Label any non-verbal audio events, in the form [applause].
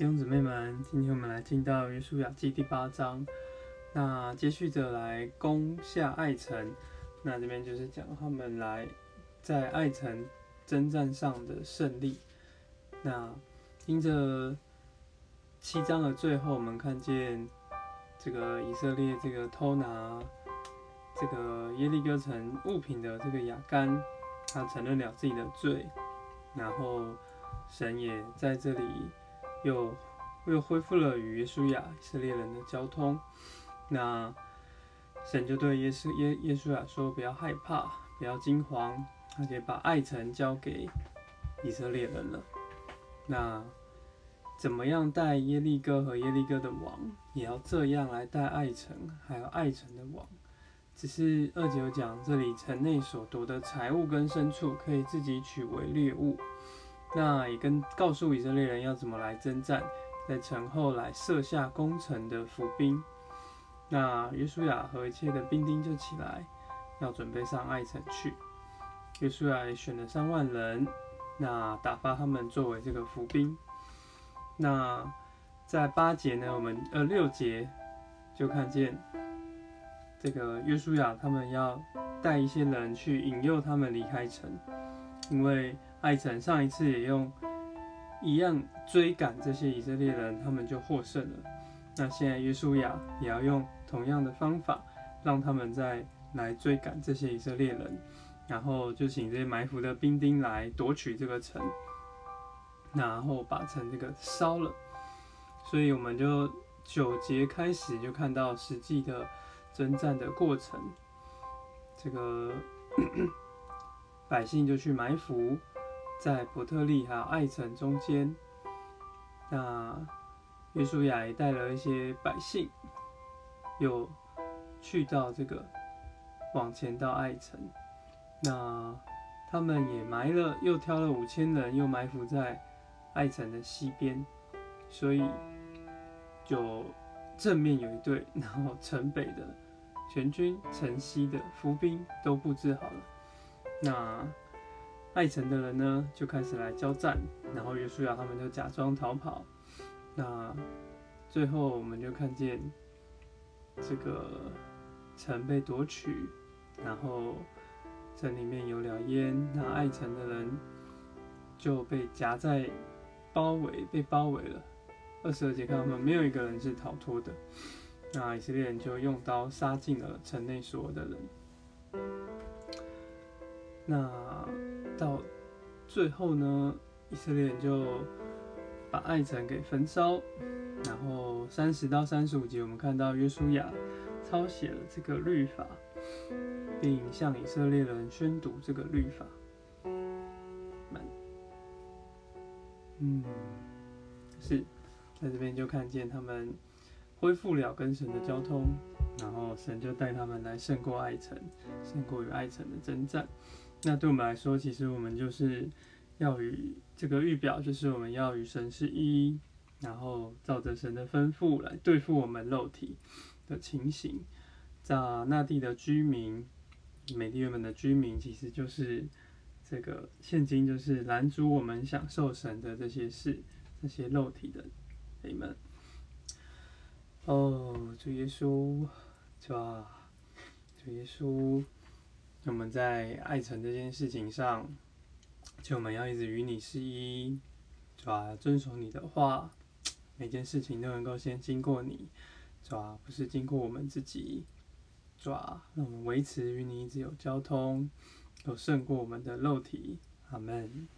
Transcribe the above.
弟兄姊妹们，今天我们来进到约书亚记第八章，那接续着来攻下爱城，那这边就是讲他们来在爱城征战上的胜利。那听着七章的最后，我们看见这个以色列这个偷拿这个耶利哥城物品的这个亚干，他承认了自己的罪，然后神也在这里。又又恢复了与耶稣亚以色列人的交通。那神就对耶稣耶耶稣亚说：“不要害怕，不要惊慌，而且把爱城交给以色列人了。”那怎么样带耶利哥和耶利哥的王，也要这样来带爱城，还有爱城的王。只是二九讲这里城内所夺的财物跟牲畜，可以自己取为猎物。那也跟告诉以色列人要怎么来征战，在城后来设下攻城的伏兵。那约书亚和一切的兵丁就起来，要准备上爱城去。约书亚也选了三万人，那打发他们作为这个伏兵。那在八节呢，我们呃六节就看见这个约书亚他们要带一些人去引诱他们离开城，因为。爱城上一次也用一样追赶这些以色列人，他们就获胜了。那现在约书亚也要用同样的方法，让他们再来追赶这些以色列人，然后就请这些埋伏的兵丁来夺取这个城，然后把城这个烧了。所以我们就九节开始就看到实际的征战的过程，这个 [coughs] 百姓就去埋伏。在伯特利还有爱城中间，那约书亚也带了一些百姓，又去到这个往前到爱城，那他们也埋了，又挑了五千人，又埋伏在爱城的西边，所以就正面有一队，然后城北的全军、城西的伏兵都布置好了，那。爱城的人呢，就开始来交战，然后约书亚他们就假装逃跑。那最后我们就看见这个城被夺取，然后城里面有了烟，那爱城的人就被夹在包围，被包围了。二十二节看他们没有一个人是逃脱的，那以色列人就用刀杀尽了城内所有的人。那。到最后呢，以色列人就把爱城给焚烧，然后三十到三十五节，我们看到约书亚抄写了这个律法，并向以色列人宣读这个律法。嗯，是在这边就看见他们恢复了跟神的交通，然后神就带他们来胜过爱城，胜过与爱城的征战。那对我们来说，其实我们就是要与这个预表，就是我们要与神是一，然后照着神的吩咐来对付我们肉体的情形。在那地的居民，美地原本的居民，其实就是这个现今就是拦阻我们享受神的这些事，这些肉体的你们。哦，主耶稣，主啊，主耶稣。我们在爱城这件事情上，就我们要一直与你是一，是吧？遵守你的话，每件事情都能够先经过你，是吧？不是经过我们自己，是吧？让我们维持与你一直有交通，有胜过我们的肉体。阿门。